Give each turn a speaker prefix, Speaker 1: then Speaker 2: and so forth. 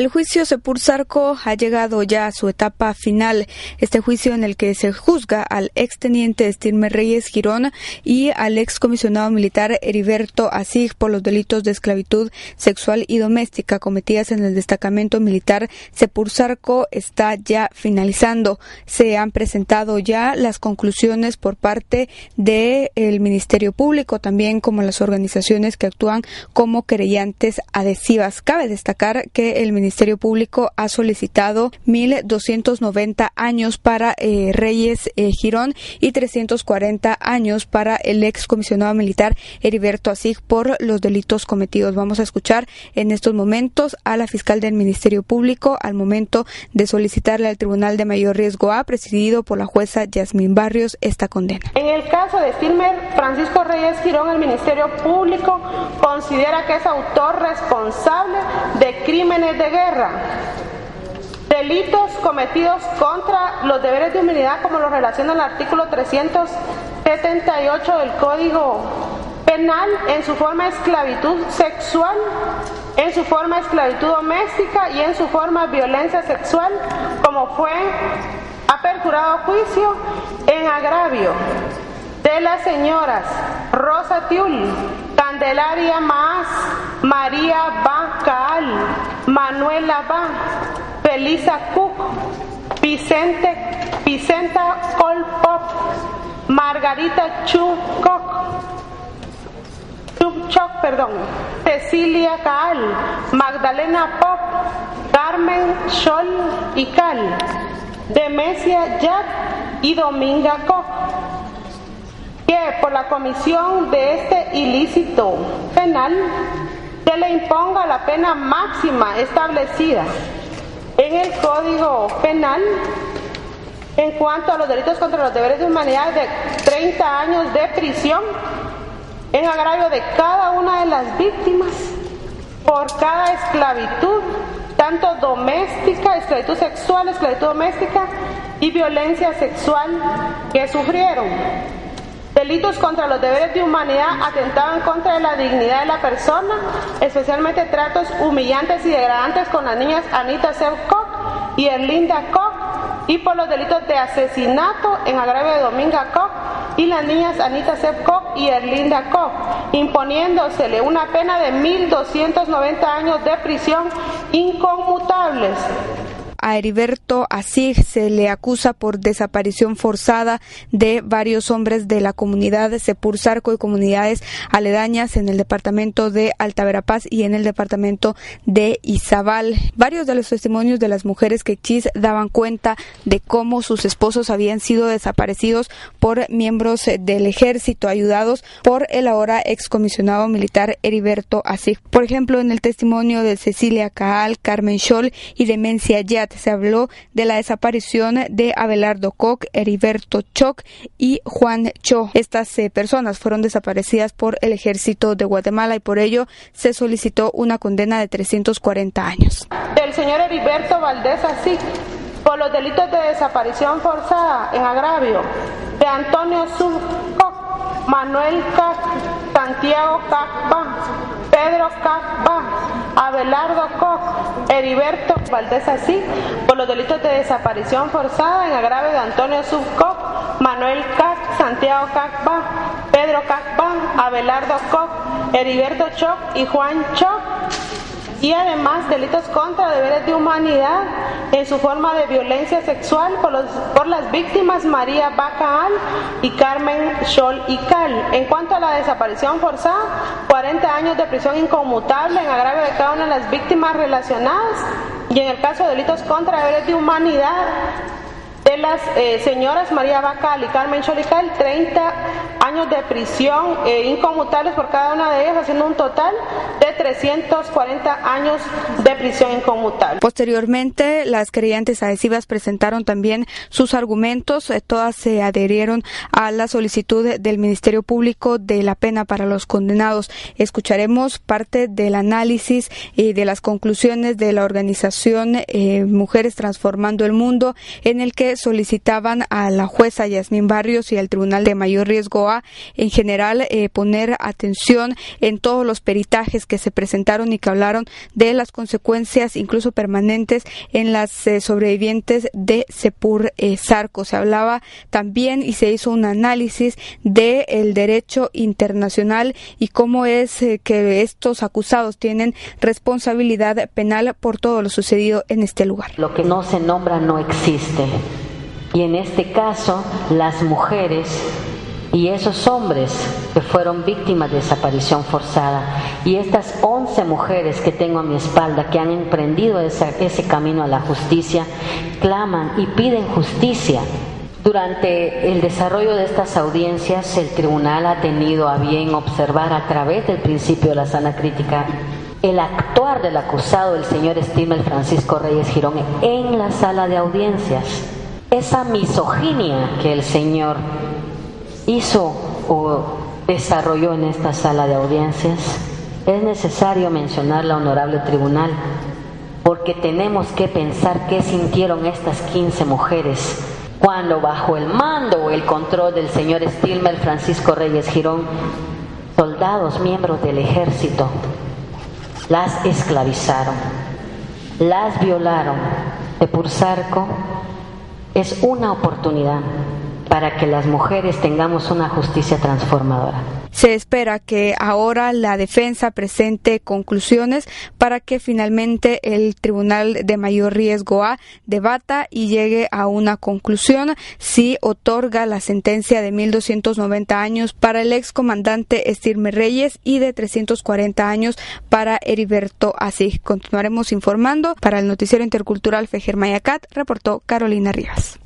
Speaker 1: El juicio Sepur-Sarco ha llegado ya a su etapa final. Este juicio en el que se juzga al exteniente Stilmer Reyes Girón y al excomisionado militar Heriberto Asig por los delitos de esclavitud sexual y doméstica cometidas en el destacamento militar Sepur-Sarco está ya finalizando. Se han presentado ya las conclusiones por parte del Ministerio Público, también como las organizaciones que actúan como querellantes adhesivas. Cabe destacar que el Ministerio Público ha solicitado 1.290 años para eh, Reyes eh, Girón y 340 años para el ex comisionado militar Heriberto Asig por los delitos cometidos. Vamos a escuchar en estos momentos a la fiscal del Ministerio Público al momento de solicitarle al Tribunal de Mayor Riesgo A, presidido por la jueza Yasmín Barrios, esta condena.
Speaker 2: En el caso de Stilmer Francisco Reyes Girón, el Ministerio Público considera que es autor responsable de crímenes de guerra, delitos cometidos contra los deberes de humanidad como lo relaciona el artículo 378 del Código Penal en su forma esclavitud sexual, en su forma esclavitud doméstica y en su forma violencia sexual, como fue aperturado juicio en agravio de las señoras Rosa Tiul, Candelaria Más, María Bacal, Ba, Felisa Cook, Vicente, Vicenta Colpop, Margarita Chukok, Chupchok, perdón, Cecilia Caal, Magdalena Pop, Carmen Scholl y Cal, Demesia Jack y Dominga Koch que por la comisión de este ilícito penal se le imponga la pena máxima establecida en el Código Penal en cuanto a los delitos contra los deberes de humanidad de 30 años de prisión en agravio de cada una de las víctimas por cada esclavitud, tanto doméstica, esclavitud sexual, esclavitud doméstica y violencia sexual que sufrieron. Delitos contra los deberes de humanidad atentaban contra la dignidad de la persona, especialmente tratos humillantes y degradantes con las niñas Anita Koch y Erlinda Koch, y por los delitos de asesinato en agravio de Dominga Koch y las niñas Anita Koch y Erlinda Koch, imponiéndosele una pena de 1.290 años de prisión inconmutables
Speaker 1: a Heriberto Asig se le acusa por desaparición forzada de varios hombres de la comunidad de Sepursarco y comunidades aledañas en el departamento de Alta Verapaz y en el departamento de Izabal. Varios de los testimonios de las mujeres que quechís daban cuenta de cómo sus esposos habían sido desaparecidos por miembros del ejército ayudados por el ahora excomisionado militar Heriberto Asig. Por ejemplo, en el testimonio de Cecilia Caal, Carmen Scholl y Demencia Yat se habló de la desaparición de Abelardo Koch, Heriberto Choc y Juan Cho. Estas eh, personas fueron desaparecidas por el ejército de Guatemala y por ello se solicitó una condena de 340 años.
Speaker 2: El señor Heriberto Valdés así por los delitos de desaparición forzada en agravio de Antonio Sub Manuel Cac, Santiago Cacba, Pedro Cacba, Abelardo Koch, Heriberto Valdés Así, por los delitos de desaparición forzada en agravio de Antonio Subcoc, Manuel Cac, Santiago Cacba, Pedro Cacba, Abelardo Koch, Heriberto Choc y Juan Choc y además delitos contra deberes de humanidad en su forma de violencia sexual por, los, por las víctimas María Bacaal y Carmen Scholl y Cal. En cuanto a la desaparición forzada, 40 años de prisión inconmutable en agravio de cada una de las víctimas relacionadas y en el caso de delitos contra deberes de humanidad las eh, señoras María Bacal y Carmen Cholical, 30 años de prisión eh, inconmutables por cada una de ellas, haciendo un total de 340 años de prisión inconmutable.
Speaker 1: Posteriormente, las creyentes adhesivas presentaron también sus argumentos. Eh, todas se adherieron a la solicitud del Ministerio Público de la pena para los condenados. Escucharemos parte del análisis y de las conclusiones de la organización Mujeres Transformando el Mundo, en el que solicitaban a la jueza Yasmín Barrios y al Tribunal de Mayor Riesgo A en general eh, poner atención en todos los peritajes que se presentaron y que hablaron de las consecuencias incluso permanentes en las eh, sobrevivientes de Sepur eh, Sarco. Se hablaba también y se hizo un análisis del el derecho internacional y cómo es que estos acusados tienen responsabilidad penal por todo lo sucedido en este lugar.
Speaker 3: Lo que no se nombra no existe. Y en este caso, las mujeres y esos hombres que fueron víctimas de desaparición forzada y estas 11 mujeres que tengo a mi espalda que han emprendido ese camino a la justicia, claman y piden justicia. Durante el desarrollo de estas audiencias, el tribunal ha tenido a bien observar a través del principio de la sana crítica el actuar del acusado, el señor Stimel Francisco Reyes Girón, en la sala de audiencias. Esa misoginia que el señor hizo o desarrolló en esta sala de audiencias, es necesario mencionar la honorable tribunal, porque tenemos que pensar qué sintieron estas 15 mujeres cuando bajo el mando o el control del señor Stilmer Francisco Reyes Girón, soldados miembros del ejército las esclavizaron, las violaron. De Pursarco es una oportunidad para que las mujeres tengamos una justicia transformadora.
Speaker 1: Se espera que ahora la defensa presente conclusiones para que finalmente el Tribunal de Mayor Riesgo A debata y llegue a una conclusión si otorga la sentencia de 1.290 años para el excomandante Estirme Reyes y de 340 años para Heriberto Así. Continuaremos informando. Para el Noticiero Intercultural Fejer Mayacat, reportó Carolina Rivas.